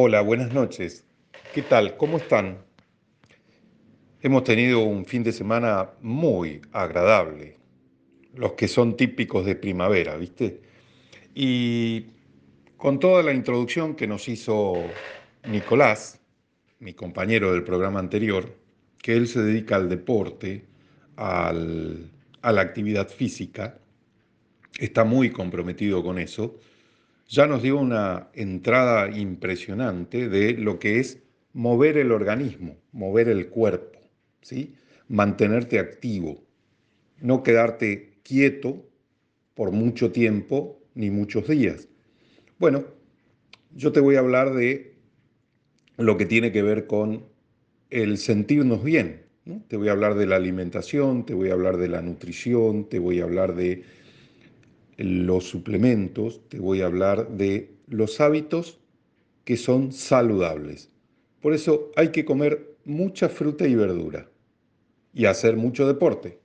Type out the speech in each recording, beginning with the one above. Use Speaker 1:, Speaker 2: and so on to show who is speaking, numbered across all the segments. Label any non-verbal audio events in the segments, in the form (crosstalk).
Speaker 1: Hola, buenas noches. ¿Qué tal? ¿Cómo están? Hemos tenido un fin de semana muy agradable, los que son típicos de primavera, ¿viste? Y con toda la introducción que nos hizo Nicolás, mi compañero del programa anterior, que él se dedica al deporte, al, a la actividad física, está muy comprometido con eso, ya nos dio una entrada impresionante de lo que es mover el organismo, mover el cuerpo, ¿sí? mantenerte activo, no quedarte quieto por mucho tiempo ni muchos días. Bueno, yo te voy a hablar de lo que tiene que ver con el sentirnos bien. Te voy a hablar de la alimentación, te voy a hablar de la nutrición, te voy a hablar de los suplementos, te voy a hablar de los hábitos que son saludables. Por eso hay que comer mucha fruta y verdura y hacer mucho deporte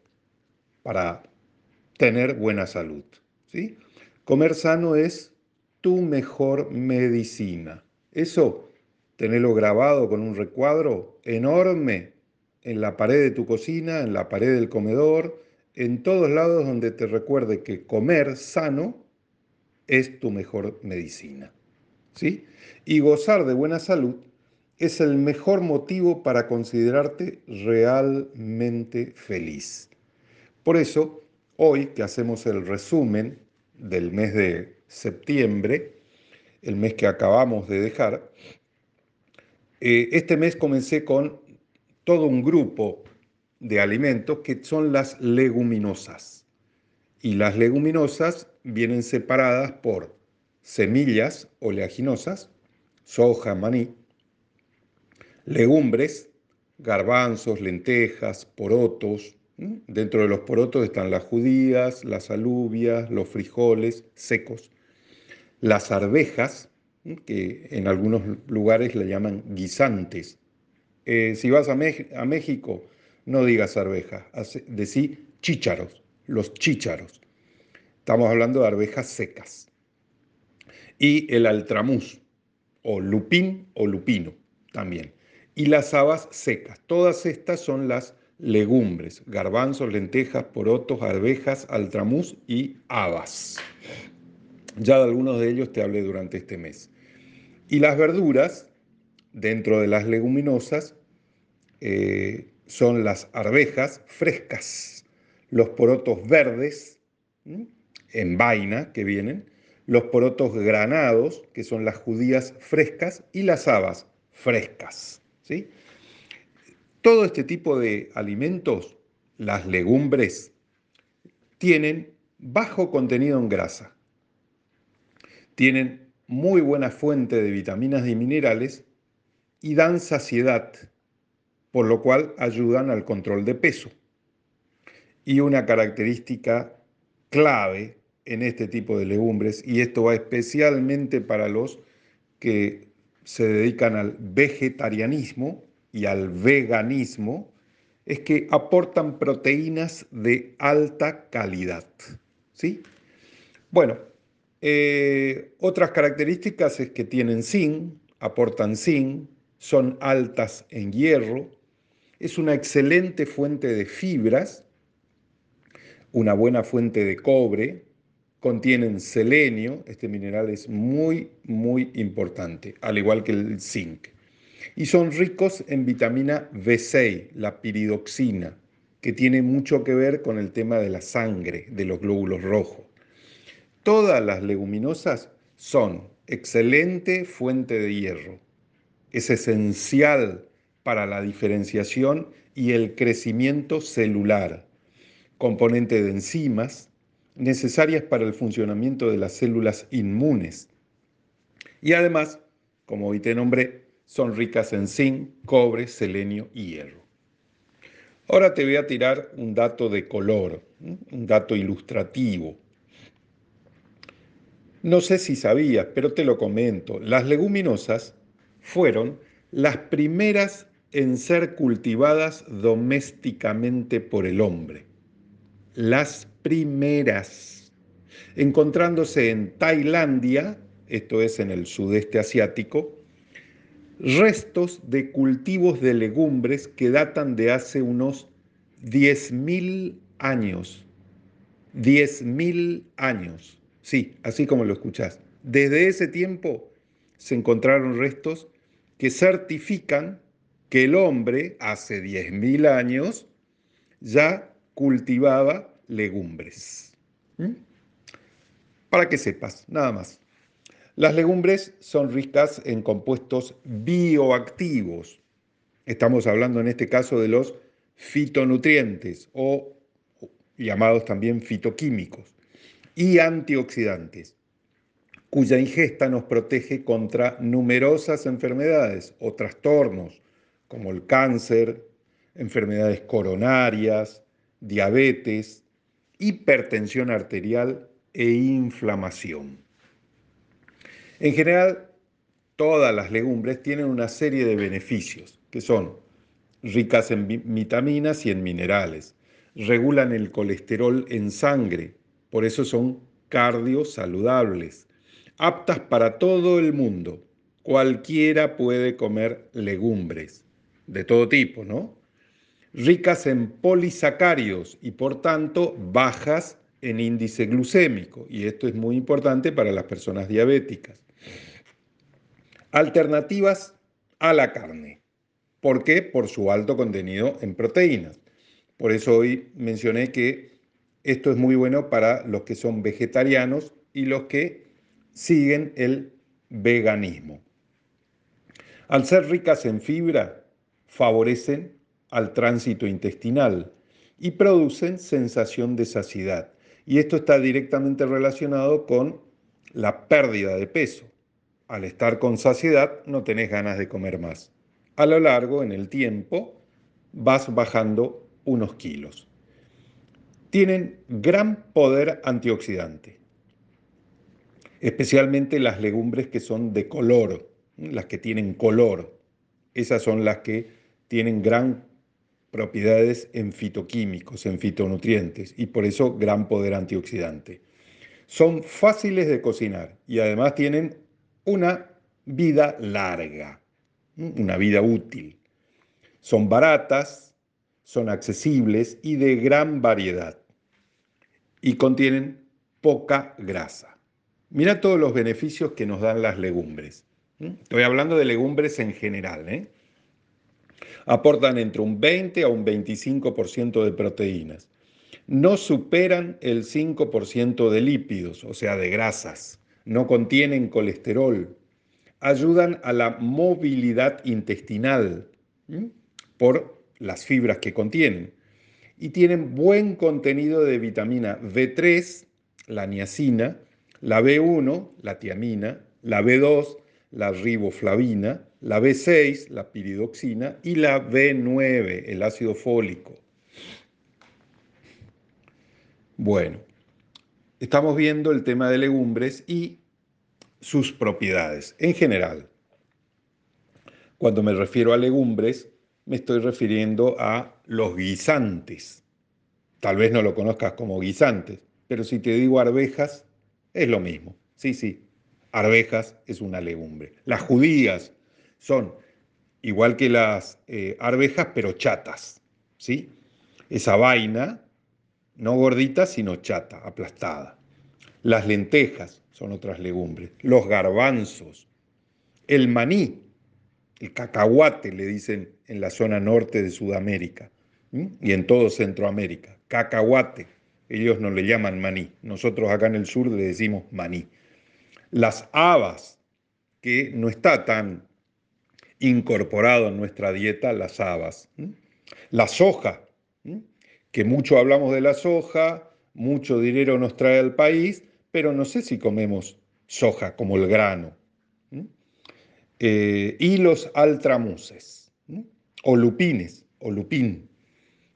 Speaker 1: para tener buena salud. ¿sí? Comer sano es tu mejor medicina. Eso, tenerlo grabado con un recuadro enorme en la pared de tu cocina, en la pared del comedor, en todos lados donde te recuerde que comer sano es tu mejor medicina. ¿Sí? Y gozar de buena salud es el mejor motivo para considerarte realmente feliz. Por eso, hoy que hacemos el resumen del mes de septiembre, el mes que acabamos de dejar, eh, este mes comencé con todo un grupo de alimentos que son las leguminosas. Y las leguminosas vienen separadas por semillas oleaginosas, soja, maní, legumbres, garbanzos, lentejas, porotos. Dentro de los porotos están las judías, las alubias, los frijoles secos, las arvejas, que en algunos lugares le llaman guisantes. Eh, si vas a, a México, no digas arvejas, decí chícharos, los chícharos. Estamos hablando de arvejas secas. Y el altramuz, o lupín o lupino también. Y las habas secas. Todas estas son las legumbres, garbanzos, lentejas, porotos, arvejas, altramuz y habas. Ya de algunos de ellos te hablé durante este mes. Y las verduras, dentro de las leguminosas, eh, son las arvejas frescas, los porotos verdes en vaina que vienen, los porotos granados, que son las judías frescas, y las habas frescas. ¿sí? Todo este tipo de alimentos, las legumbres, tienen bajo contenido en grasa, tienen muy buena fuente de vitaminas y minerales y dan saciedad por lo cual ayudan al control de peso. Y una característica clave en este tipo de legumbres, y esto va especialmente para los que se dedican al vegetarianismo y al veganismo, es que aportan proteínas de alta calidad. ¿sí? Bueno, eh, otras características es que tienen zinc, aportan zinc, son altas en hierro, es una excelente fuente de fibras, una buena fuente de cobre, contienen selenio, este mineral es muy, muy importante, al igual que el zinc. Y son ricos en vitamina B6, la piridoxina, que tiene mucho que ver con el tema de la sangre, de los glóbulos rojos. Todas las leguminosas son excelente fuente de hierro. Es esencial para la diferenciación y el crecimiento celular, componente de enzimas necesarias para el funcionamiento de las células inmunes. Y además, como hoy te nombré, son ricas en zinc, cobre, selenio y hierro. Ahora te voy a tirar un dato de color, un dato ilustrativo. No sé si sabías, pero te lo comento. Las leguminosas fueron las primeras en ser cultivadas domésticamente por el hombre. Las primeras, encontrándose en Tailandia, esto es en el sudeste asiático, restos de cultivos de legumbres que datan de hace unos 10.000 años. 10.000 años. Sí, así como lo escuchás. Desde ese tiempo se encontraron restos que certifican que el hombre hace 10.000 años ya cultivaba legumbres. ¿Mm? Para que sepas, nada más. Las legumbres son ricas en compuestos bioactivos. Estamos hablando en este caso de los fitonutrientes o llamados también fitoquímicos y antioxidantes, cuya ingesta nos protege contra numerosas enfermedades o trastornos como el cáncer, enfermedades coronarias, diabetes, hipertensión arterial e inflamación. En general, todas las legumbres tienen una serie de beneficios, que son ricas en vitaminas y en minerales, regulan el colesterol en sangre, por eso son cardiosaludables, aptas para todo el mundo. Cualquiera puede comer legumbres, de todo tipo, ¿no? Ricas en polisacarios y por tanto bajas en índice glucémico, y esto es muy importante para las personas diabéticas. Alternativas a la carne. ¿Por qué? Por su alto contenido en proteínas. Por eso hoy mencioné que esto es muy bueno para los que son vegetarianos y los que siguen el veganismo. Al ser ricas en fibra, favorecen al tránsito intestinal y producen sensación de saciedad. Y esto está directamente relacionado con la pérdida de peso. Al estar con saciedad no tenés ganas de comer más. A lo largo, en el tiempo, vas bajando unos kilos. Tienen gran poder antioxidante, especialmente las legumbres que son de color, las que tienen color. Esas son las que tienen gran propiedades en fitoquímicos, en fitonutrientes y por eso gran poder antioxidante. Son fáciles de cocinar y además tienen una vida larga, una vida útil. Son baratas, son accesibles y de gran variedad y contienen poca grasa. Mira todos los beneficios que nos dan las legumbres. Estoy hablando de legumbres en general. ¿eh? Aportan entre un 20 a un 25% de proteínas. No superan el 5% de lípidos, o sea, de grasas. No contienen colesterol. Ayudan a la movilidad intestinal por las fibras que contienen. Y tienen buen contenido de vitamina B3, la niacina, la B1, la tiamina, la B2, la riboflavina, la B6, la piridoxina, y la B9, el ácido fólico. Bueno, estamos viendo el tema de legumbres y sus propiedades. En general, cuando me refiero a legumbres, me estoy refiriendo a los guisantes. Tal vez no lo conozcas como guisantes, pero si te digo arvejas, es lo mismo. Sí, sí, arvejas es una legumbre. Las judías son igual que las eh, arvejas, pero chatas, ¿sí? Esa vaina, no gordita, sino chata, aplastada. Las lentejas son otras legumbres. Los garbanzos, el maní, el cacahuate, le dicen en la zona norte de Sudamérica y en todo Centroamérica. Cacahuate, ellos no le llaman maní. Nosotros acá en el sur le decimos maní. Las habas, que no está tan incorporado en nuestra dieta las habas. La soja, que mucho hablamos de la soja, mucho dinero nos trae al país, pero no sé si comemos soja como el grano. Eh, y los altramuses, o lupines, o lupín.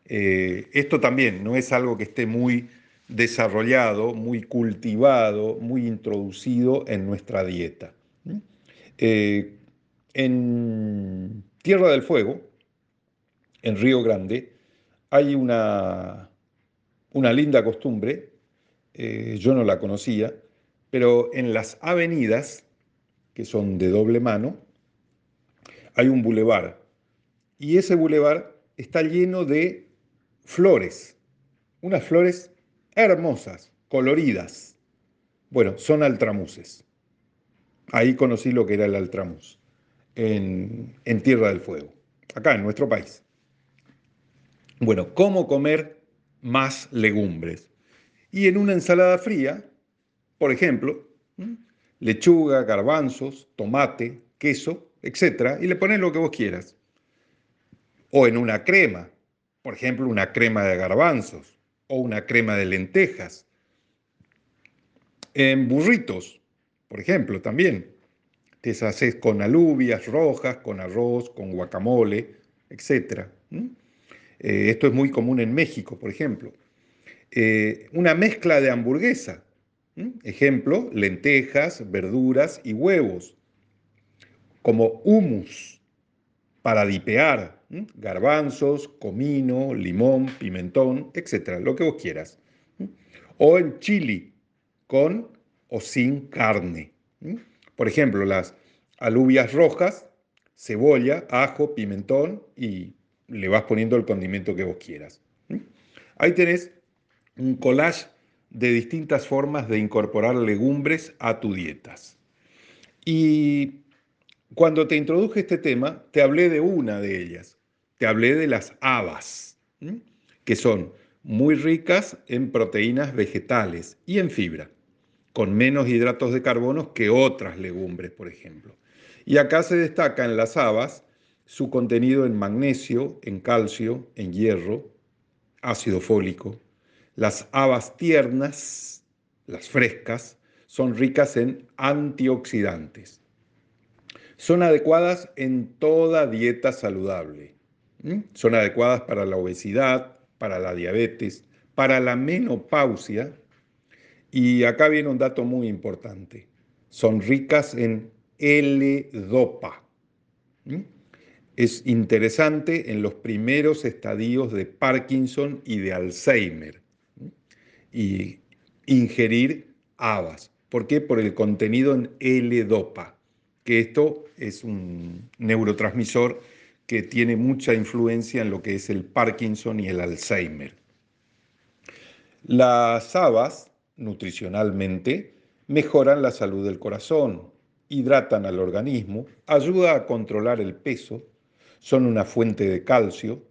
Speaker 1: Eh, esto también no es algo que esté muy desarrollado, muy cultivado, muy introducido en nuestra dieta. Eh, en Tierra del Fuego, en Río Grande, hay una, una linda costumbre, eh, yo no la conocía, pero en las avenidas, que son de doble mano, hay un bulevar y ese bulevar está lleno de flores, unas flores hermosas, coloridas. Bueno, son altramuses. Ahí conocí lo que era el altramuz, en, en Tierra del Fuego, acá en nuestro país. Bueno, ¿cómo comer más legumbres? Y en una ensalada fría, por ejemplo, lechuga, garbanzos, tomate, queso, etc. Y le pones lo que vos quieras. O en una crema, por ejemplo, una crema de garbanzos o una crema de lentejas. En burritos, por ejemplo, también. Te haces con alubias rojas, con arroz, con guacamole, etc. Eh, esto es muy común en México, por ejemplo. Eh, una mezcla de hamburguesa. Ejemplo, lentejas, verduras y huevos. Como humus para dipear. Garbanzos, comino, limón, pimentón, etc. Lo que vos quieras. O en chili, con o sin carne. Por ejemplo, las alubias rojas, cebolla, ajo, pimentón y le vas poniendo el condimento que vos quieras. Ahí tenés un collage de distintas formas de incorporar legumbres a tu dietas. Y cuando te introduje este tema, te hablé de una de ellas. Te hablé de las habas, que son muy ricas en proteínas vegetales y en fibra, con menos hidratos de carbono que otras legumbres, por ejemplo. Y acá se destaca en las habas su contenido en magnesio, en calcio, en hierro, ácido fólico, las habas tiernas, las frescas, son ricas en antioxidantes. Son adecuadas en toda dieta saludable. Son adecuadas para la obesidad, para la diabetes, para la menopausia. Y acá viene un dato muy importante. Son ricas en L-Dopa. Es interesante en los primeros estadios de Parkinson y de Alzheimer y ingerir habas. ¿Por qué? Por el contenido en L-Dopa, que esto es un neurotransmisor que tiene mucha influencia en lo que es el Parkinson y el Alzheimer. Las habas, nutricionalmente, mejoran la salud del corazón, hidratan al organismo, ayuda a controlar el peso, son una fuente de calcio,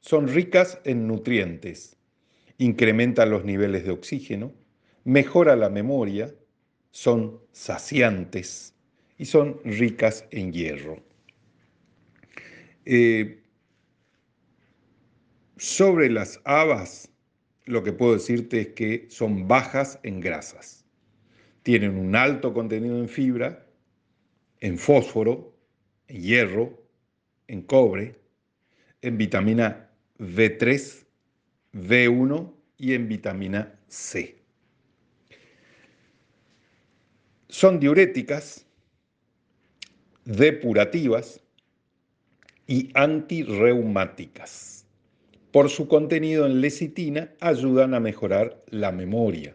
Speaker 1: son ricas en nutrientes, incrementa los niveles de oxígeno, mejora la memoria, son saciantes y son ricas en hierro. Eh, sobre las habas, lo que puedo decirte es que son bajas en grasas. Tienen un alto contenido en fibra, en fósforo, en hierro, en cobre, en vitamina B3 B1 y en vitamina C. Son diuréticas, depurativas y antirreumáticas. Por su contenido en lecitina ayudan a mejorar la memoria.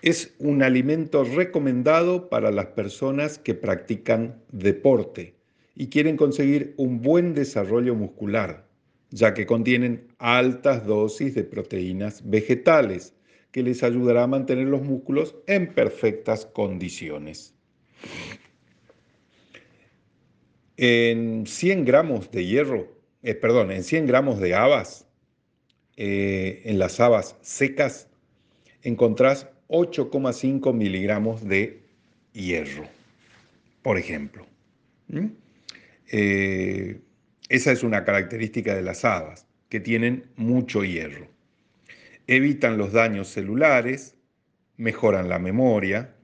Speaker 1: Es un alimento recomendado para las personas que practican deporte y quieren conseguir un buen desarrollo muscular ya que contienen altas dosis de proteínas vegetales, que les ayudará a mantener los músculos en perfectas condiciones. En 100 gramos de hierro, eh, perdón, en 100 gramos de habas, eh, en las habas secas, encontrás 8,5 miligramos de hierro, por ejemplo. Eh, esa es una característica de las habas, que tienen mucho hierro. Evitan los daños celulares, mejoran la memoria,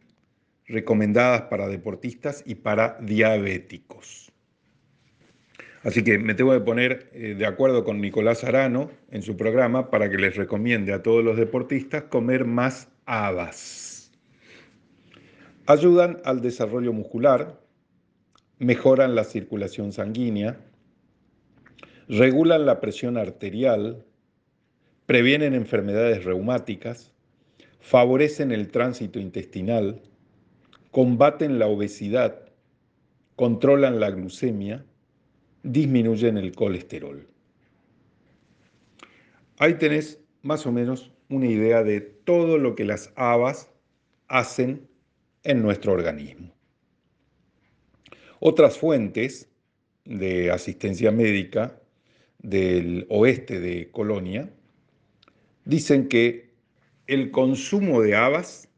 Speaker 1: recomendadas para deportistas y para diabéticos. Así que me tengo que poner eh, de acuerdo con Nicolás Arano en su programa para que les recomiende a todos los deportistas comer más habas. Ayudan al desarrollo muscular, mejoran la circulación sanguínea, regulan la presión arterial, previenen enfermedades reumáticas, favorecen el tránsito intestinal, combaten la obesidad, controlan la glucemia, disminuyen el colesterol. Ahí tenés más o menos una idea de todo lo que las habas hacen en nuestro organismo. Otras fuentes de asistencia médica del oeste de Colonia dicen que el consumo de habas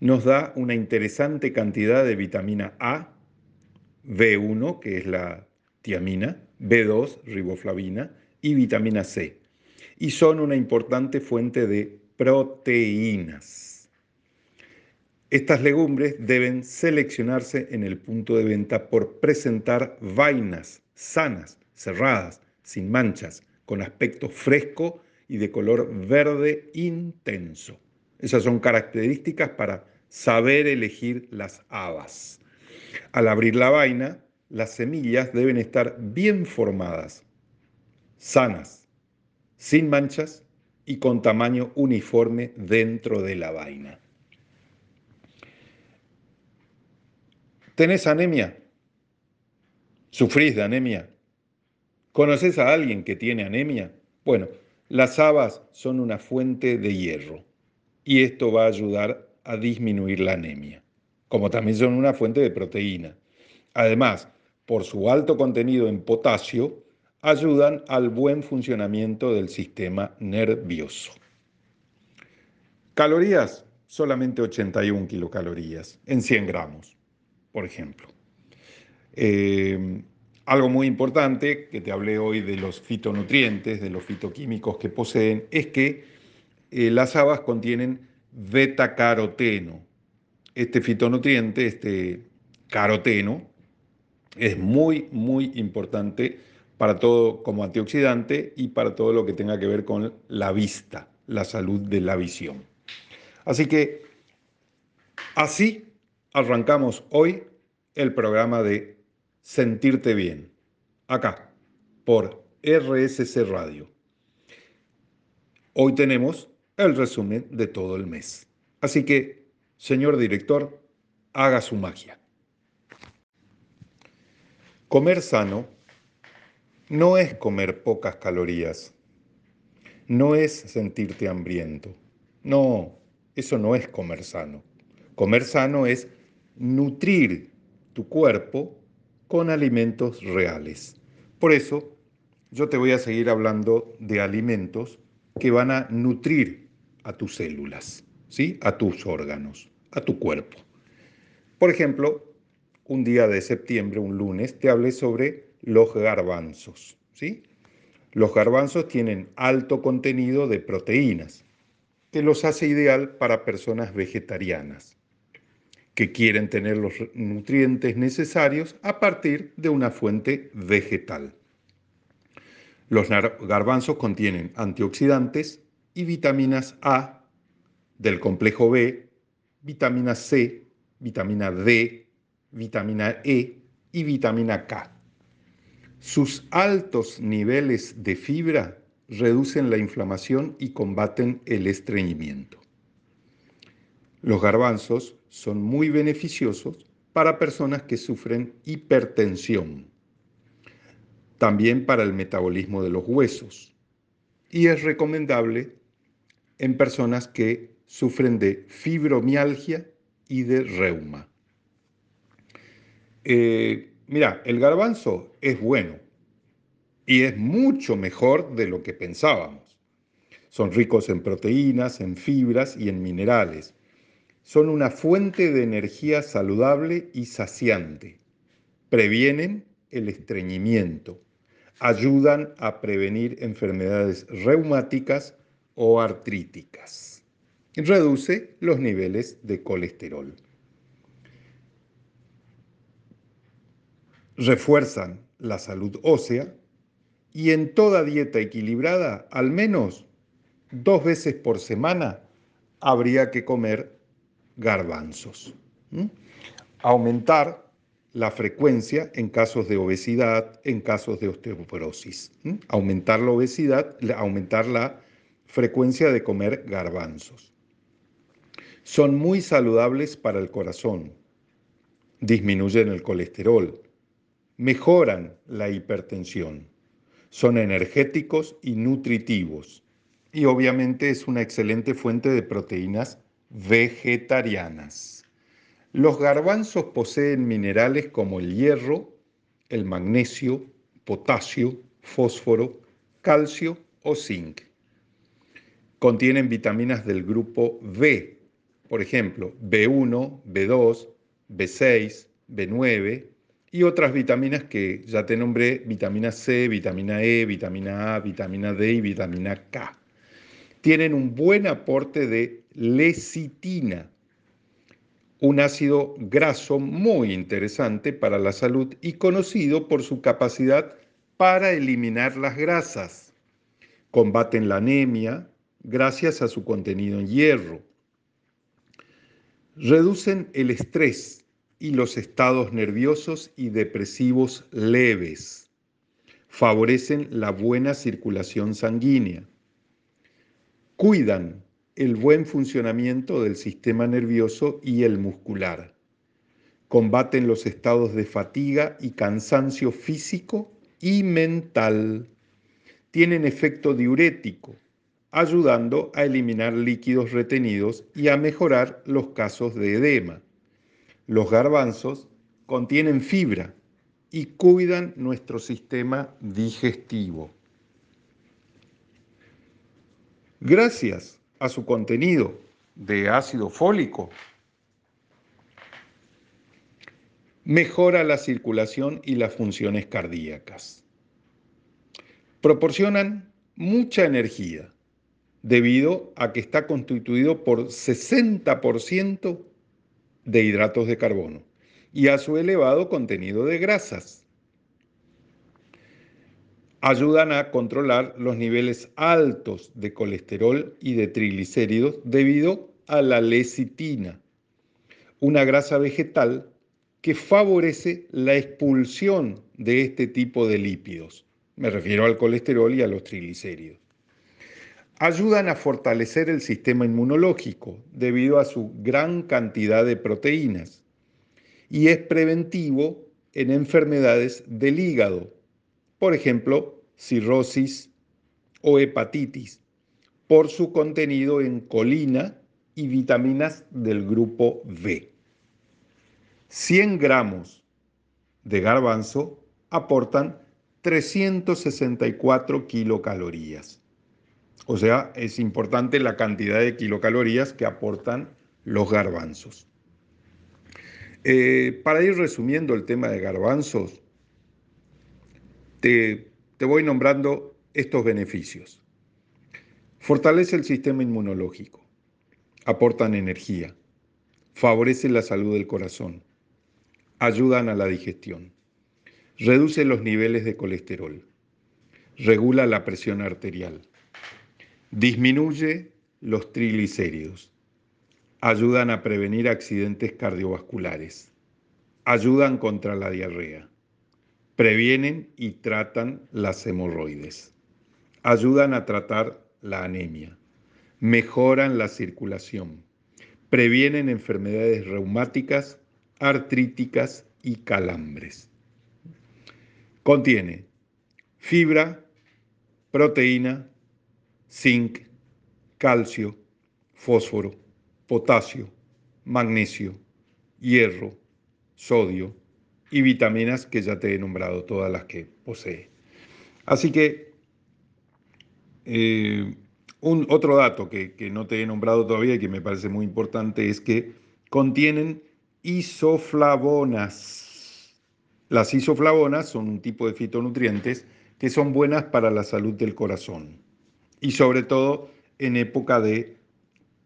Speaker 1: nos da una interesante cantidad de vitamina A, B1, que es la tiamina, B2, riboflavina, y vitamina C. Y son una importante fuente de proteínas. Estas legumbres deben seleccionarse en el punto de venta por presentar vainas sanas, cerradas, sin manchas, con aspecto fresco y de color verde intenso. Esas son características para saber elegir las habas. Al abrir la vaina, las semillas deben estar bien formadas, sanas, sin manchas y con tamaño uniforme dentro de la vaina. ¿Tenés anemia? ¿Sufrís de anemia? ¿Conoces a alguien que tiene anemia? Bueno, las habas son una fuente de hierro y esto va a ayudar a disminuir la anemia, como también son una fuente de proteína. Además, por su alto contenido en potasio, ayudan al buen funcionamiento del sistema nervioso. Calorías, solamente 81 kilocalorías en 100 gramos, por ejemplo. Eh, algo muy importante, que te hablé hoy de los fitonutrientes, de los fitoquímicos que poseen, es que eh, las habas contienen beta-caroteno. Este fitonutriente, este caroteno, es muy, muy importante para todo como antioxidante y para todo lo que tenga que ver con la vista, la salud de la visión. Así que así arrancamos hoy el programa de Sentirte Bien, acá, por RSC Radio. Hoy tenemos el resumen de todo el mes. Así que, señor director, haga su magia. Comer sano no es comer pocas calorías, no es sentirte hambriento. No, eso no es comer sano. Comer sano es nutrir tu cuerpo con alimentos reales. Por eso, yo te voy a seguir hablando de alimentos que van a nutrir a tus células, ¿sí? a tus órganos, a tu cuerpo. Por ejemplo, un día de septiembre, un lunes, te hablé sobre los garbanzos. ¿sí? Los garbanzos tienen alto contenido de proteínas, que los hace ideal para personas vegetarianas que quieren tener los nutrientes necesarios a partir de una fuente vegetal. Los garbanzos contienen antioxidantes y vitaminas A del complejo B, vitamina C, vitamina D, vitamina E y vitamina K. Sus altos niveles de fibra reducen la inflamación y combaten el estreñimiento. Los garbanzos son muy beneficiosos para personas que sufren hipertensión, también para el metabolismo de los huesos y es recomendable en personas que sufren de fibromialgia y de reuma. Eh, mira, el garbanzo es bueno y es mucho mejor de lo que pensábamos. Son ricos en proteínas, en fibras y en minerales son una fuente de energía saludable y saciante. Previenen el estreñimiento. Ayudan a prevenir enfermedades reumáticas o artríticas. Reduce los niveles de colesterol. Refuerzan la salud ósea y en toda dieta equilibrada, al menos dos veces por semana, habría que comer garbanzos. Aumentar la frecuencia en casos de obesidad, en casos de osteoporosis. Aumentar la obesidad, aumentar la frecuencia de comer garbanzos. Son muy saludables para el corazón. Disminuyen el colesterol. Mejoran la hipertensión, son energéticos y nutritivos y obviamente es una excelente fuente de proteínas vegetarianas. Los garbanzos poseen minerales como el hierro, el magnesio, potasio, fósforo, calcio o zinc. Contienen vitaminas del grupo B, por ejemplo, B1, B2, B6, B9 y otras vitaminas que ya te nombré, vitamina C, vitamina E, vitamina A, vitamina D y vitamina K. Tienen un buen aporte de lecitina, un ácido graso muy interesante para la salud y conocido por su capacidad para eliminar las grasas. Combaten la anemia gracias a su contenido en hierro. Reducen el estrés y los estados nerviosos y depresivos leves. Favorecen la buena circulación sanguínea. Cuidan el buen funcionamiento del sistema nervioso y el muscular. Combaten los estados de fatiga y cansancio físico y mental. Tienen efecto diurético, ayudando a eliminar líquidos retenidos y a mejorar los casos de edema. Los garbanzos contienen fibra y cuidan nuestro sistema digestivo. Gracias a su contenido de ácido fólico, mejora la circulación y las funciones cardíacas. Proporcionan mucha energía debido a que está constituido por 60% de hidratos de carbono y a su elevado contenido de grasas ayudan a controlar los niveles altos de colesterol y de triglicéridos debido a la lecitina, una grasa vegetal que favorece la expulsión de este tipo de lípidos. Me refiero al colesterol y a los triglicéridos. Ayudan a fortalecer el sistema inmunológico debido a su gran cantidad de proteínas y es preventivo en enfermedades del hígado, por ejemplo, cirrosis o hepatitis, por su contenido en colina y vitaminas del grupo B. 100 gramos de garbanzo aportan 364 kilocalorías. O sea, es importante la cantidad de kilocalorías que aportan los garbanzos. Eh, para ir resumiendo el tema de garbanzos, te, voy nombrando estos beneficios. Fortalece el sistema inmunológico, aportan energía, favorecen la salud del corazón, ayudan a la digestión, reduce los niveles de colesterol, regula la presión arterial, disminuye los triglicéridos, ayudan a prevenir accidentes cardiovasculares, ayudan contra la diarrea, previenen y tratan las hemorroides, ayudan a tratar la anemia, mejoran la circulación, previenen enfermedades reumáticas, artríticas y calambres. Contiene fibra, proteína, zinc, calcio, fósforo, potasio, magnesio, hierro, sodio, y vitaminas que ya te he nombrado, todas las que posee. Así que eh, un, otro dato que, que no te he nombrado todavía y que me parece muy importante es que contienen isoflavonas. Las isoflavonas son un tipo de fitonutrientes que son buenas para la salud del corazón y sobre todo en época de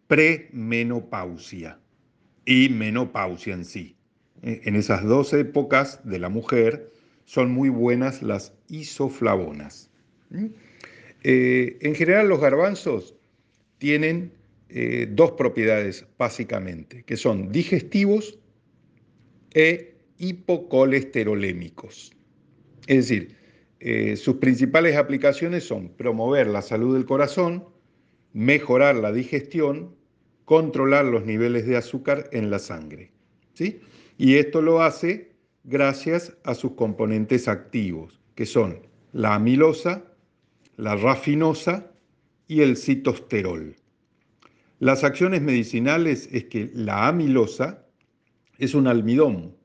Speaker 1: premenopausia y menopausia en sí. Eh, en esas dos épocas de la mujer son muy buenas las isoflavonas. Eh, en general los garbanzos tienen eh, dos propiedades básicamente, que son digestivos e hipocolesterolémicos. Es decir, sus principales aplicaciones son promover la salud del corazón, mejorar la digestión, controlar los niveles de azúcar en la sangre. ¿sí? Y esto lo hace gracias a sus componentes activos, que son la amilosa, la rafinosa y el citosterol. Las acciones medicinales es que la amilosa es un almidón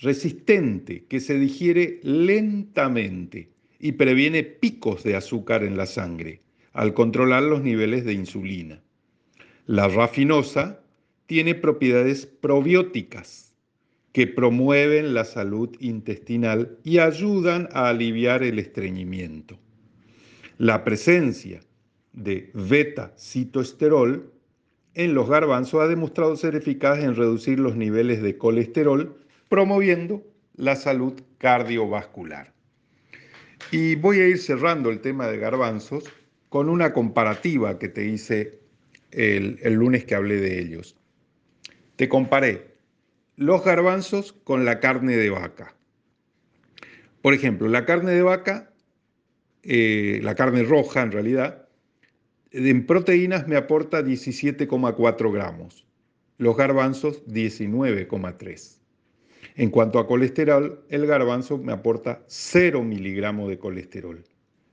Speaker 1: resistente que se digiere lentamente y previene picos de azúcar en la sangre al controlar los niveles de insulina. La rafinosa tiene propiedades probióticas que promueven la salud intestinal y ayudan a aliviar el estreñimiento. La presencia de beta-citoesterol en los garbanzos ha demostrado ser eficaz en reducir los niveles de colesterol, promoviendo la salud cardiovascular. Y voy a ir cerrando el tema de garbanzos con una comparativa que te hice el, lunes que hablé de ellos. Te comparé los garbanzos con la carne de vaca. Por ejemplo, la carne de vaca, eh, la carne roja en realidad, en proteínas me aporta 17,4 gramos, los garbanzos 19,3. En cuanto a colesterol, el garbanzo me aporta 0 miligramos de colesterol.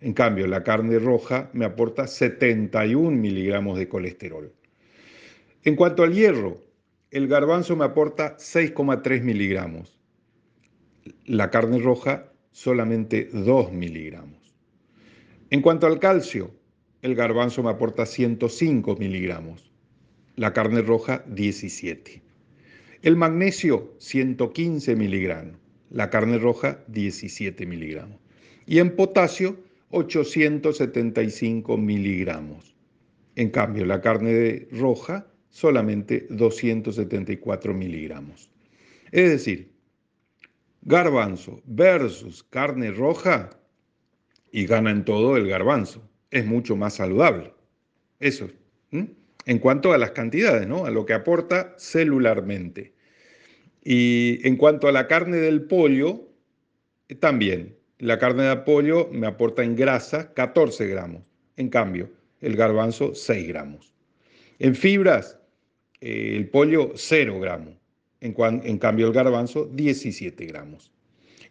Speaker 1: En cambio, la carne roja me aporta 71 miligramos de colesterol. En cuanto al hierro, el garbanzo me aporta 6,3 miligramos. La carne roja solamente 2 miligramos. En cuanto al calcio, el garbanzo me aporta 105 miligramos. La carne roja 17. El magnesio 115 miligramos. La carne roja 17 miligramos. Y en potasio 875 miligramos. En cambio, la carne roja solamente 274 miligramos. Es decir, garbanzo versus carne roja y gana en todo el garbanzo. Es mucho más saludable. Eso. En cuanto a las cantidades, ¿no? A lo que aporta celularmente. Y en cuanto a la carne del pollo, también. La carne de pollo me aporta en grasa 14 gramos. En cambio, el garbanzo 6 gramos. En fibras, eh, el pollo 0 gramos, en, en, cambio el garbanzo 17 gramos.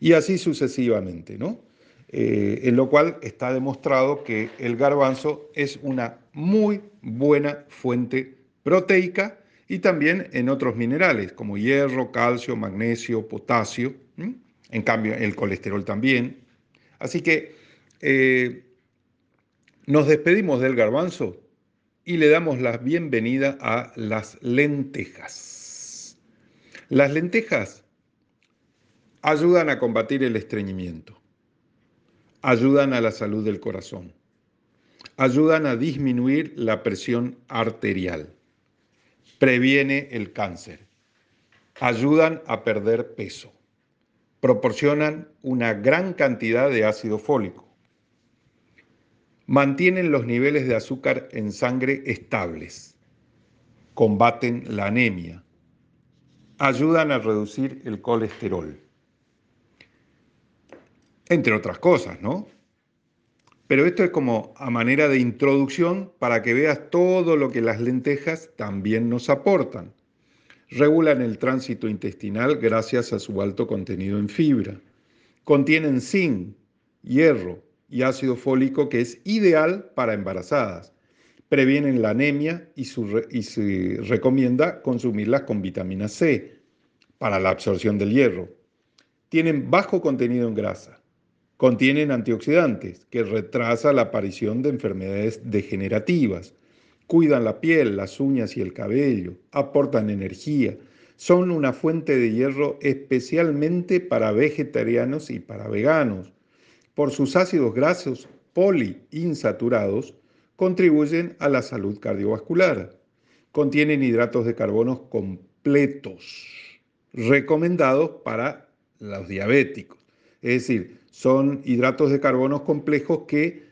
Speaker 1: Y así sucesivamente, ¿no? Eh, en lo cual está demostrado que el garbanzo es una muy buena fuente proteica y también en otros minerales como hierro, calcio, magnesio, potasio, en cambio el colesterol también. Así que eh, nos despedimos del garbanzo y le damos la bienvenida a las lentejas. Las lentejas ayudan a combatir el estreñimiento, ayudan a la salud del corazón, ayudan a disminuir la presión arterial, previene el cáncer, ayudan a perder peso, proporcionan una gran cantidad de ácido fólico, mantienen los niveles de azúcar en sangre estables, combaten la anemia, ayudan a reducir el colesterol, entre otras cosas, ¿no? Pero esto es como a manera de introducción para que veas todo lo que las lentejas también nos aportan. Regulan el tránsito intestinal gracias a su alto contenido en fibra. Contienen zinc, hierro, y ácido fólico que es ideal para embarazadas. Previenen la anemia y, se recomienda consumirlas con vitamina C para la absorción del hierro. Tienen bajo contenido en grasa. Contienen antioxidantes que retrasan la aparición de enfermedades degenerativas. Cuidan la piel, las uñas y el cabello. Aportan energía. Son una fuente de hierro especialmente para vegetarianos y para veganos por sus ácidos grasos poliinsaturados, contribuyen a la salud cardiovascular. Contienen hidratos de carbono completos, recomendados para los diabéticos. Es decir, son hidratos de carbono complejos que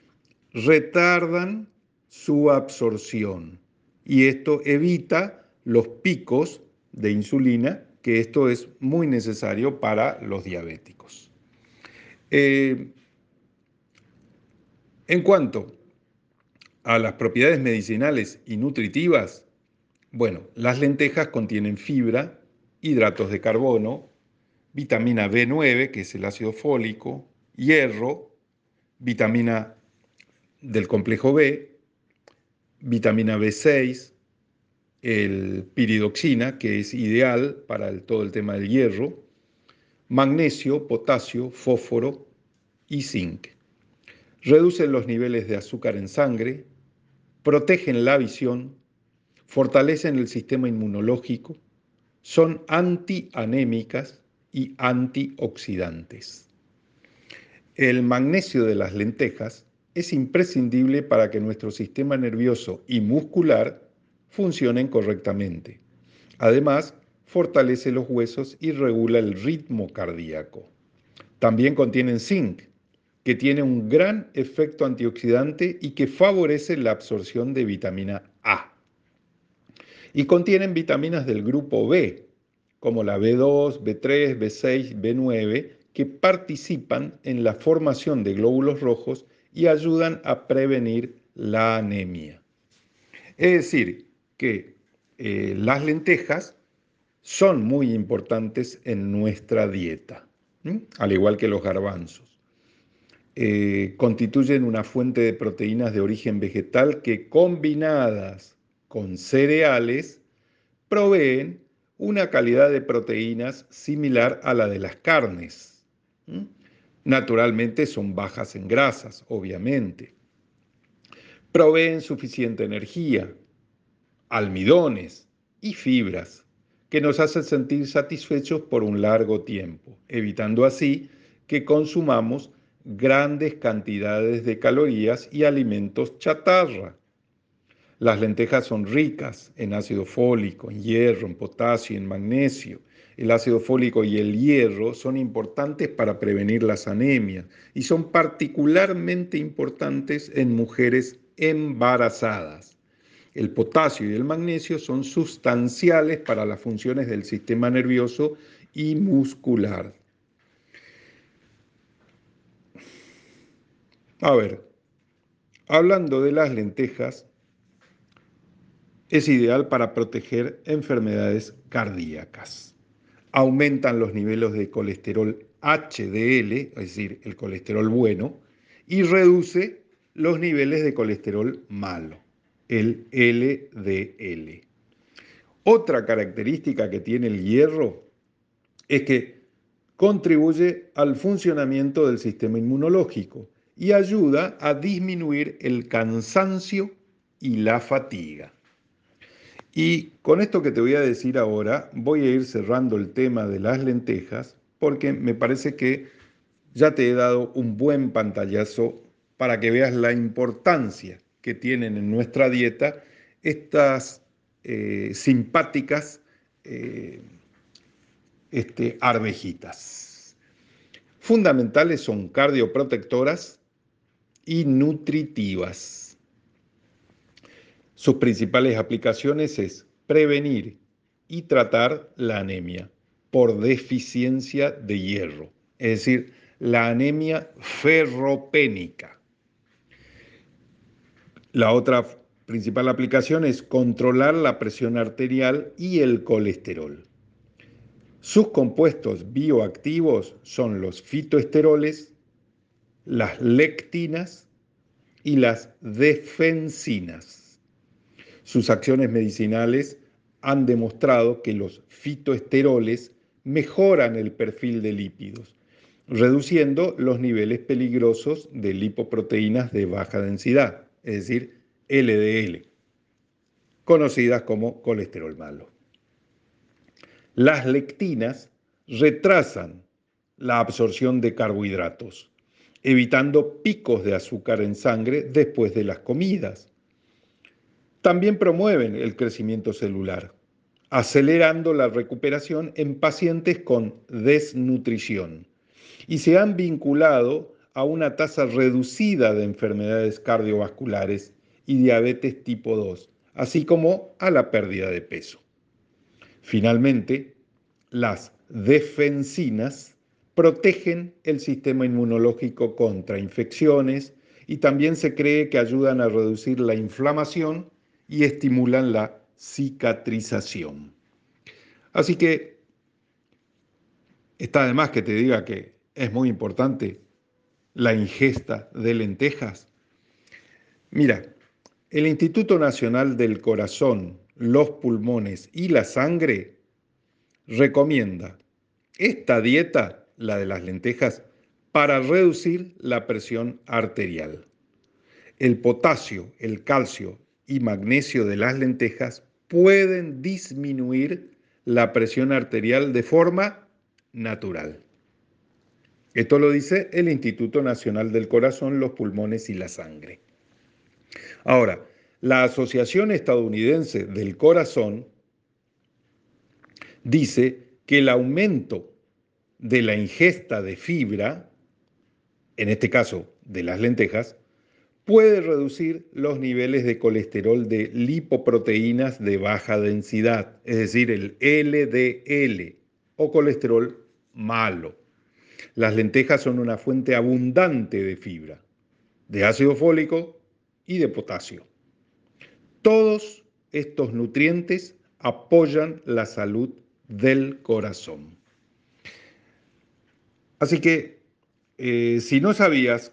Speaker 1: retardan su absorción y esto evita los picos de insulina, que esto es muy necesario para los diabéticos. Eh, en cuanto a las propiedades medicinales y nutritivas, bueno, las lentejas contienen fibra, hidratos de carbono, vitamina B9, que es el ácido fólico, hierro, vitamina del complejo B, vitamina B6, el piridoxina, que es ideal para todo el tema del hierro, magnesio, potasio, fósforo y zinc. Reducen los niveles de azúcar en sangre, protegen la visión, fortalecen el sistema inmunológico, son antianémicas y antioxidantes. El magnesio de las lentejas es imprescindible para que nuestro sistema nervioso y muscular funcionen correctamente. Además, fortalece los huesos y regula el ritmo cardíaco. También contienen zinc, que tiene un gran efecto antioxidante y que favorece la absorción de vitamina A. Y contienen vitaminas del grupo B, como la B2, B3, B6, B9, que participan en la formación de glóbulos rojos y ayudan a prevenir la anemia. Es decir, que eh, las lentejas son muy importantes en nuestra dieta, al igual que los garbanzos. Eh, constituyen una fuente de proteínas de origen vegetal que combinadas con cereales proveen una calidad de proteínas similar a la de las carnes. Naturalmente son bajas en grasas, obviamente. Proveen suficiente energía, almidones y fibras que nos hacen sentir satisfechos por un largo tiempo, evitando así que consumamos grandes cantidades de calorías y alimentos chatarra. Las lentejas son ricas en ácido fólico, en hierro, en potasio, en magnesio. El ácido fólico y el hierro son importantes para prevenir las anemias y son particularmente importantes en mujeres embarazadas. El potasio y el magnesio son sustanciales para las funciones del sistema nervioso y muscular. A ver, hablando de las lentejas, es ideal para proteger enfermedades cardíacas. Aumentan los niveles de colesterol HDL, es decir, el colesterol bueno, y reduce los niveles de colesterol malo, el LDL. Otra característica que tiene el hierro es que contribuye al funcionamiento del sistema inmunológico y ayuda a disminuir el cansancio y la fatiga. Y con esto que te voy a decir ahora, voy a ir cerrando el tema de las lentejas porque me parece que ya te he dado un buen pantallazo para que veas la importancia que tienen en nuestra dieta estas eh, simpáticas eh, este, arvejitas. Fundamentales son cardioprotectoras y nutritivas. Sus principales aplicaciones es prevenir y tratar la anemia por deficiencia de hierro, es decir, la anemia ferropénica. La otra principal aplicación es controlar la presión arterial y el colesterol. Sus compuestos bioactivos son los fitoesteroles, las lectinas y las defensinas. Sus acciones medicinales han demostrado que los fitoesteroles mejoran el perfil de lípidos, reduciendo los niveles peligrosos de lipoproteínas de baja densidad, es decir, LDL, conocidas como colesterol malo. Las lectinas retrasan la absorción de carbohidratos, evitando picos de azúcar en sangre después de las comidas también promueven el crecimiento celular, acelerando la recuperación en pacientes con desnutrición y se han vinculado a una tasa reducida de enfermedades cardiovasculares y diabetes tipo 2, así como a la pérdida de peso. Finalmente, las defensinas protegen el sistema inmunológico contra infecciones y también se cree que ayudan a reducir la inflamación y estimulan la cicatrización. Así que Está además que te diga que es muy importante la ingesta de lentejas. Mira, el Instituto Nacional del Corazón, los pulmones y la sangre recomienda esta dieta, la de las lentejas, para reducir la presión arterial. El potasio, el calcio y magnesio de las lentejas pueden disminuir la presión arterial de forma natural. Esto lo dice el Instituto Nacional del Corazón, los pulmones y la sangre. Ahora, la Asociación Estadounidense del Corazón dice que el aumento de la ingesta de fibra, en este caso de las lentejas, puede reducir los niveles de colesterol de lipoproteínas de baja densidad, es decir, el LDL o colesterol malo. Las lentejas son una fuente abundante de fibra, de ácido fólico y de potasio. Todos estos nutrientes apoyan la salud del corazón. Así que, eh, si no sabías,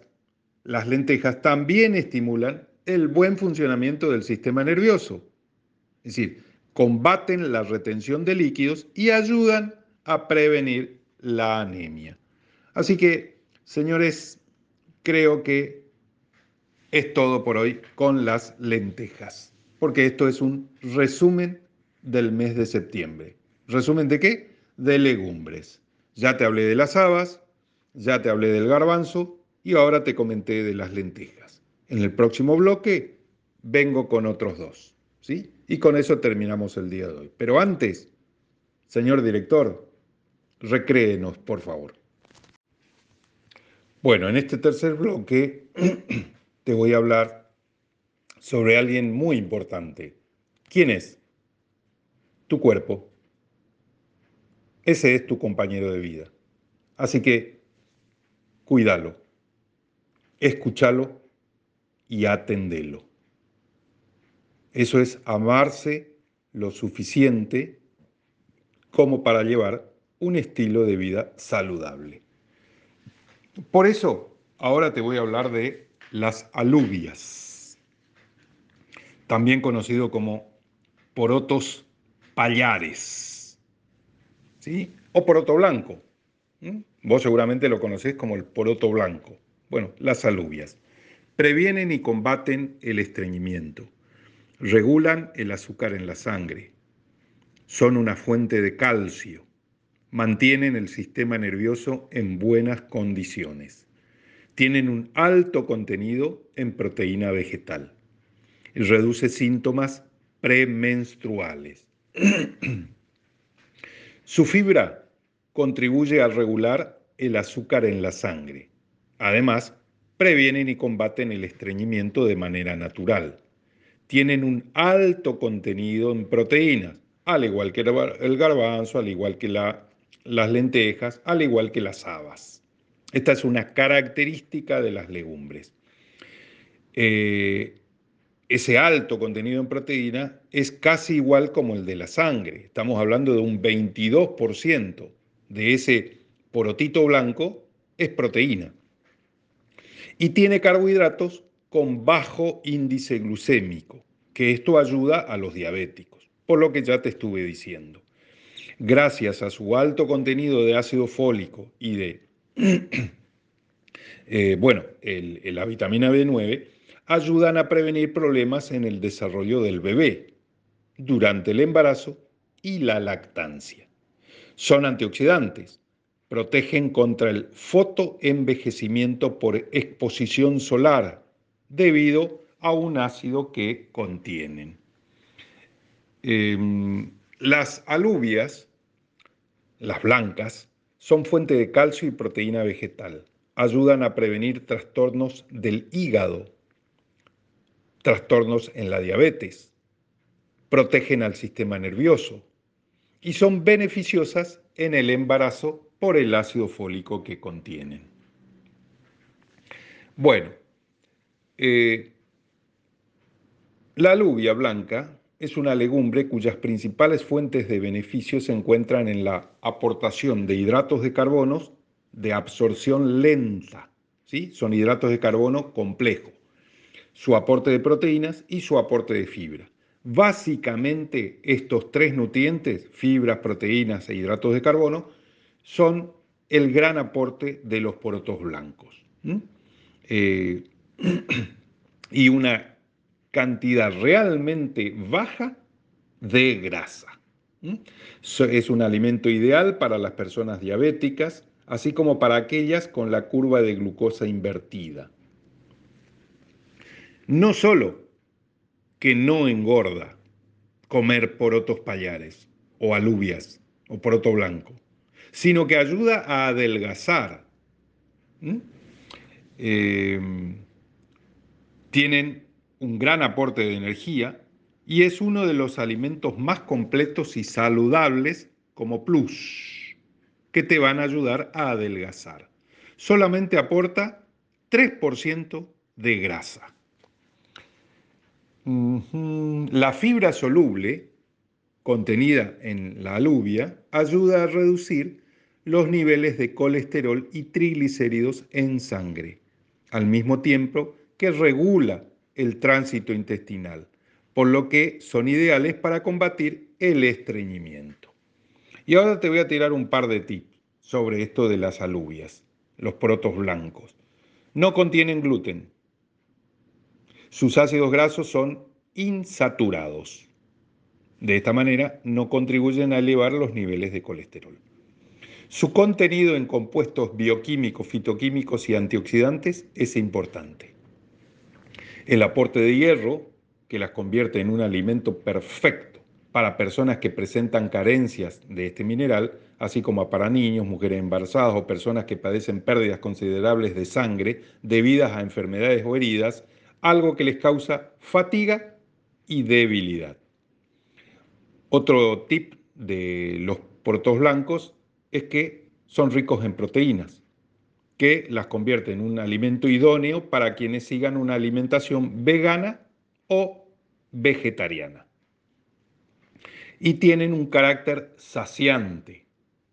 Speaker 1: las lentejas también estimulan el buen funcionamiento del sistema nervioso. Es decir, combaten la retención de líquidos y ayudan a prevenir la anemia. Así que, señores, creo que es todo por hoy con las lentejas, porque esto es un resumen del mes de septiembre. ¿Resumen de qué? De legumbres. Ya te hablé de las habas, ya te hablé del garbanzo y ahora te comenté de las lentejas. En el próximo bloque vengo con otros dos, ¿sí? Y con eso terminamos el día de hoy. Pero antes, señor director, recréenos, por favor. Bueno, en este tercer bloque (clears throat) te voy a hablar sobre alguien muy importante. ¿Quién es? Tu cuerpo. Ese es tu compañero de vida. Así que cuídalo, escúchalo y atendelo. Eso es amarse lo suficiente como para llevar un estilo de vida saludable. Por eso, ahora te voy a hablar de las alubias, también conocido como porotos payares, ¿sí? O poroto blanco. Vos seguramente lo conocés como el poroto blanco. Bueno, las alubias. Previenen y combaten el estreñimiento. Regulan el azúcar en la sangre. Son una fuente de calcio mantienen el sistema nervioso en buenas condiciones. Tienen un alto contenido en proteína vegetal reduce síntomas premenstruales. (clears throat) Su fibra contribuye a regular el azúcar en la sangre. Además, previenen y combaten el estreñimiento de manera natural. Tienen un alto contenido en proteínas, al igual que el garbanzo, al igual que la las lentejas, al igual que las habas. Esta es una característica de las legumbres. Eh, ese alto contenido en proteína es casi igual como el de la sangre. Estamos hablando de un 22% de ese porotito blanco es proteína. Y tiene carbohidratos con bajo índice glucémico, que esto ayuda a los diabéticos, por lo que ya te estuve diciendo gracias a su alto contenido de ácido fólico y de, (clears throat) eh, bueno, la vitamina B9, ayudan a prevenir problemas en el desarrollo del bebé durante el embarazo y la lactancia. Son antioxidantes, protegen contra el fotoenvejecimiento por exposición solar debido a un ácido que contienen. Em, las alubias las blancas, son fuente de calcio y proteína vegetal. Ayudan a prevenir trastornos del hígado, trastornos en la diabetes, protegen al sistema nervioso y son beneficiosas en el embarazo por el ácido fólico que contienen. Bueno, eh, la alubia blanca es una legumbre cuyas principales fuentes de beneficio se encuentran en la aportación de hidratos de carbono de absorción lenta. ¿sí? Son hidratos de carbono complejos. Su aporte de proteínas y su aporte de fibra. Básicamente estos tres nutrientes, fibras, proteínas e hidratos de carbono, son el gran aporte de los porotos blancos. Eh, (clears throat) y una cantidad realmente baja de grasa. Es un alimento ideal para las personas diabéticas, así como para aquellas con la curva de glucosa invertida. No solo que no engorda comer porotos payares o alubias o poroto blanco, sino que ayuda a adelgazar. Eh, tienen un gran aporte de energía y es uno de los alimentos más completos y saludables como plus, que te van a ayudar a adelgazar. Solamente aporta 3% de grasa. La fibra soluble contenida en la alubia ayuda a reducir los niveles de colesterol y triglicéridos en sangre, al mismo tiempo que regula el tránsito intestinal, por lo que son ideales para combatir el estreñimiento. Y ahora te voy a tirar un par de tips sobre esto de las alubias, los protos blancos. No contienen gluten. Sus ácidos grasos son insaturados. De esta manera no contribuyen a elevar los niveles de colesterol. Su contenido en compuestos bioquímicos, fitoquímicos y antioxidantes es importante. El aporte de hierro, que las convierte en un alimento perfecto para personas que presentan carencias de este mineral, así como para niños, mujeres embarazadas o personas que padecen pérdidas considerables de sangre debidas a enfermedades o heridas, algo que les causa fatiga y debilidad. Otro tip de los portos blancos es que son ricos en proteínas que las convierte en un alimento idóneo para quienes sigan una alimentación vegana o vegetariana. Y tienen un carácter saciante,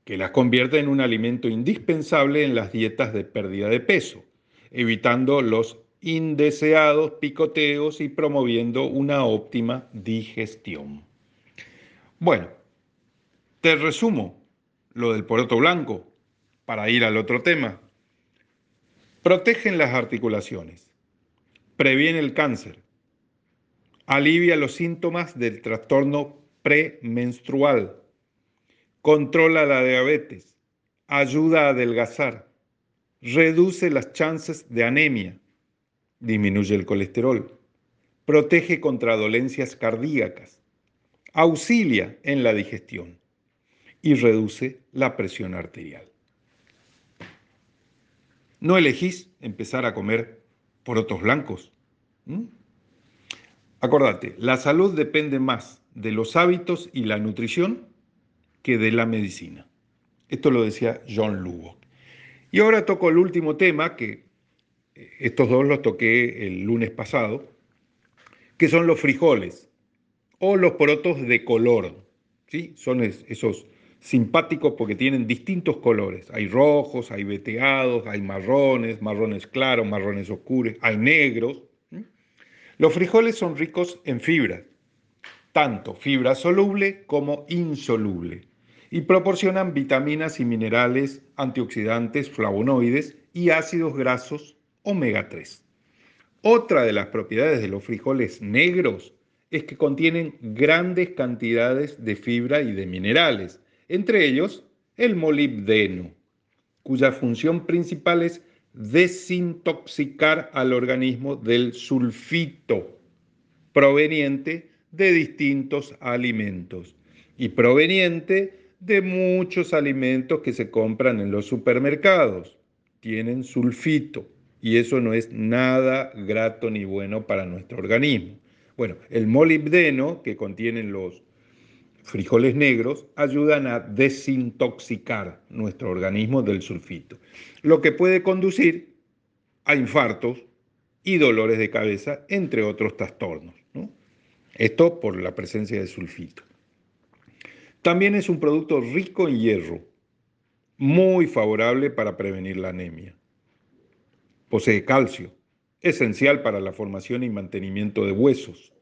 Speaker 1: que las convierte en un alimento indispensable en las dietas de pérdida de peso, evitando los indeseados picoteos y promoviendo una óptima digestión. Bueno, te resumo lo del poroto blanco para ir al otro tema. Protegen las articulaciones, previene el cáncer, alivia los síntomas del trastorno premenstrual, controla la diabetes, ayuda a adelgazar, reduce las chances de anemia, disminuye el colesterol, protege contra dolencias cardíacas, auxilia en la digestión y reduce la presión arterial no elegís empezar a comer porotos blancos. Acordate, la salud depende más de los hábitos y la nutrición que de la medicina. Esto lo decía John Lugo. Y ahora toco el último tema, que eh, estos dos los toqué el lunes pasado, que son los frijoles o los porotos de color. ¿sí? Son esos simpáticos porque tienen distintos colores. Hay rojos, hay veteados, hay marrones, marrones claros, marrones oscuros, hay negros. Los frijoles son ricos en fibra, tanto fibra soluble como insoluble, y proporcionan vitaminas y minerales, antioxidantes, flavonoides y ácidos grasos omega 3. Otra de las propiedades de los frijoles negros es que contienen grandes cantidades de fibra y de minerales, entre ellos el molibdeno, cuya función principal es desintoxicar al organismo del sulfito proveniente de distintos alimentos y proveniente de muchos alimentos que se compran en los supermercados. Tienen sulfito y eso no es nada grato ni bueno para nuestro organismo. Bueno, el molibdeno que contienen los frijoles negros ayudan a desintoxicar nuestro organismo del sulfito, lo que puede conducir a infartos y dolores de cabeza, entre otros trastornos. Esto por la presencia de sulfito. También es un producto rico en hierro, muy favorable para prevenir la anemia. Posee calcio, esencial para la formación y mantenimiento de huesos.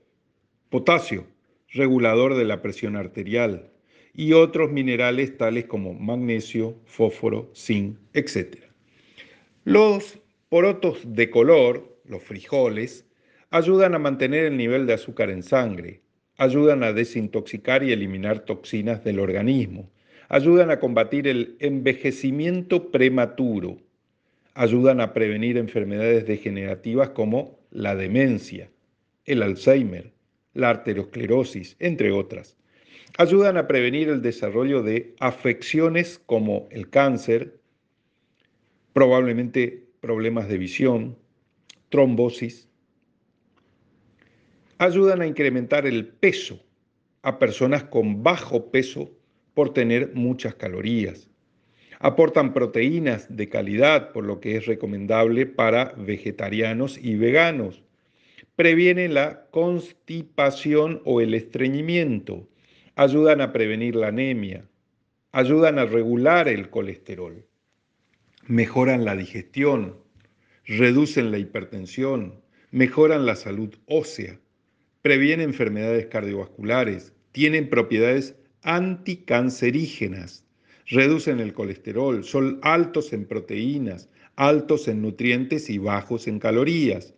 Speaker 1: Potasio, regulador de la presión arterial. Y otros minerales tales como magnesio, fósforo, zinc, etc. Los porotos de color, los frijoles, ayudan a mantener el nivel de azúcar en sangre, ayudan a desintoxicar y eliminar toxinas del organismo, ayudan a combatir el envejecimiento prematuro, ayudan a prevenir enfermedades degenerativas como la demencia, el Alzheimer, la arteriosclerosis, entre otras. Ayudan a prevenir el desarrollo de afecciones como el cáncer, probablemente problemas de visión, trombosis, ayudan a incrementar el peso a personas con bajo peso por tener muchas calorías. Aportan proteínas de calidad, por lo que es recomendable para vegetarianos y veganos. Previenen la constipación o el estreñimiento. Ayudan a prevenir la anemia. Ayudan a regular el colesterol. Mejoran la digestión. Reducen la hipertensión. Mejoran la salud ósea previene enfermedades cardiovasculares, tienen propiedades anticancerígenas, reducen el colesterol, son altos en proteínas, altos en nutrientes y bajos en calorías.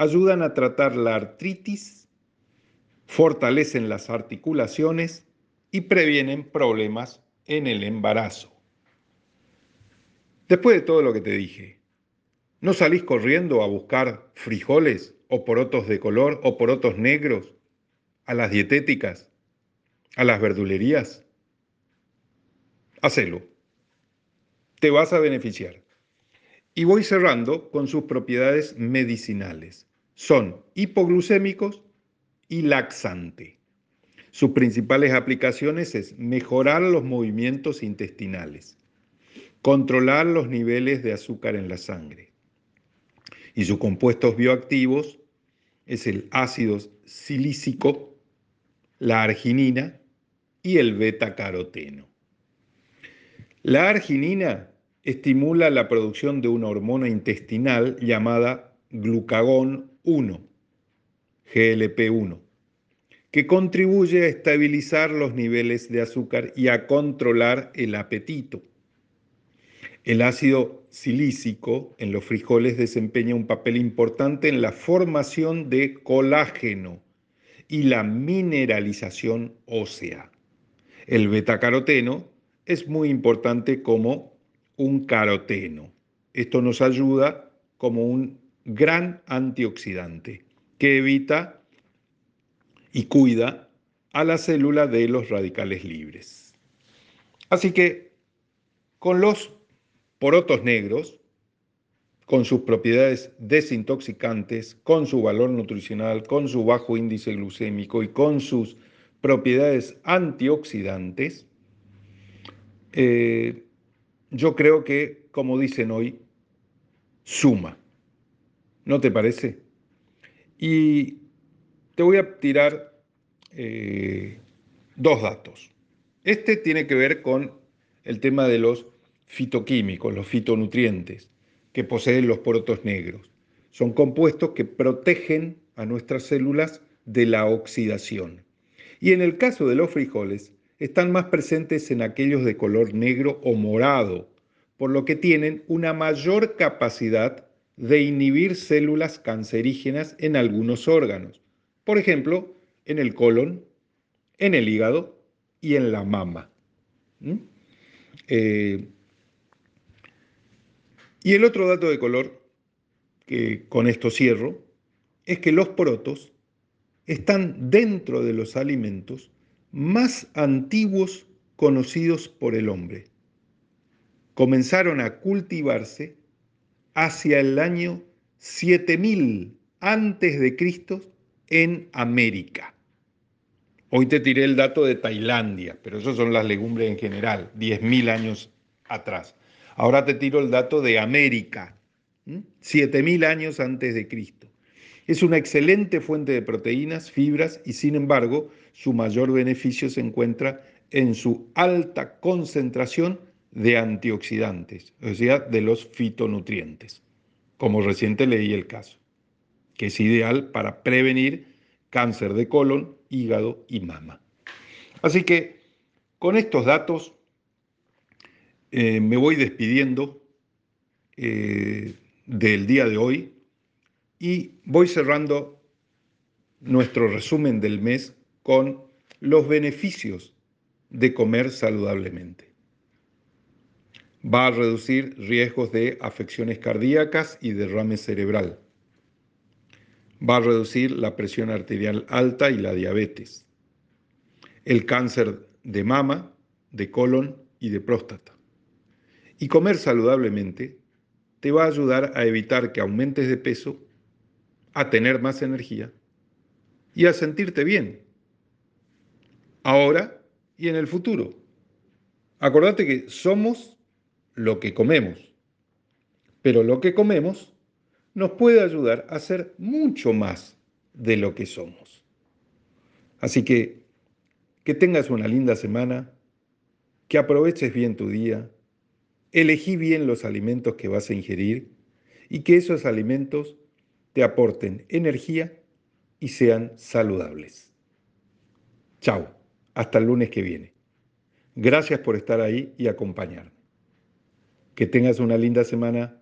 Speaker 1: Ayudan a tratar la artritis, fortalecen las articulaciones y previenen problemas en el embarazo. Después de todo lo que te dije, ¿no salís corriendo a buscar frijoles o porotos de color o porotos negros a las dietéticas, a las verdulerías. Hacelo. Te vas a beneficiar. Y voy cerrando con sus propiedades medicinales. Son hipoglucémicos y laxante. Sus principales aplicaciones es mejorar los movimientos intestinales, controlar los niveles de azúcar en la sangre y sus compuestos bioactivos es el ácido silícico, la arginina y el beta-caroteno. La arginina estimula la producción de una hormona intestinal llamada glucagón 1, GLP1, que contribuye a estabilizar los niveles de azúcar y a controlar el apetito. El ácido silícico en los frijoles desempeña un papel importante en la formación de colágeno y la mineralización ósea. El betacaroteno es muy importante como un caroteno. Esto nos ayuda como un gran antioxidante que evita y cuida a la célula de los radicales libres. Así que con los porotos negros, con sus propiedades desintoxicantes, con su valor nutricional, con su bajo índice glucémico y con sus propiedades antioxidantes, eh, yo creo que, como dicen hoy, suma. ¿No te parece? Y te voy a tirar eh, dos datos. Este tiene que ver con el tema de los fitoquímicos, los fitonutrientes, que poseen los porotos negros. Son compuestos que protegen a nuestras células de la oxidación. Y en el caso de los frijoles, están más presentes en aquellos de color negro o morado, por lo que tienen una mayor capacidad de inhibir células cancerígenas en algunos órganos, por ejemplo, en el colon, en el hígado y en la mama. Eh, y el otro dato de color, que con esto cierro, es que los porotos están dentro de los alimentos más antiguos conocidos por el hombre. Comenzaron a cultivarse hacia el año 7000 antes de Cristo en América. Hoy te tiré el dato de Tailandia, pero esos son las legumbres en general, 10.000 años atrás. Ahora te tiro el dato de América, 7000 años antes de Cristo. Es una excelente fuente de proteínas, fibras y sin embargo su mayor beneficio se encuentra en su alta concentración de antioxidantes, o sea, de los fitonutrientes, como reciente leí el caso, que es ideal para prevenir cáncer de colon, hígado y mama. Así que con estos datos eh, me voy despidiendo eh, del día de hoy y voy cerrando nuestro resumen del mes con los beneficios de comer saludablemente. Va a reducir riesgos de afecciones cardíacas y derrame cerebral. Va a reducir la presión arterial alta y la diabetes. El cáncer de mama, de colon y de próstata. Y comer saludablemente te va a ayudar a evitar que aumentes de peso, a tener más energía y a sentirte bien. Ahora y en el futuro. Acordate que somos lo que comemos, pero lo que comemos nos puede ayudar a ser mucho más de lo que somos. Así que que tengas una linda semana, que aproveches bien tu día, elegí bien los alimentos que vas a ingerir y que esos alimentos te aporten energía y sean saludables. Chao. Hasta el lunes que viene. Gracias por estar ahí y acompañarme. Que tengas una linda semana.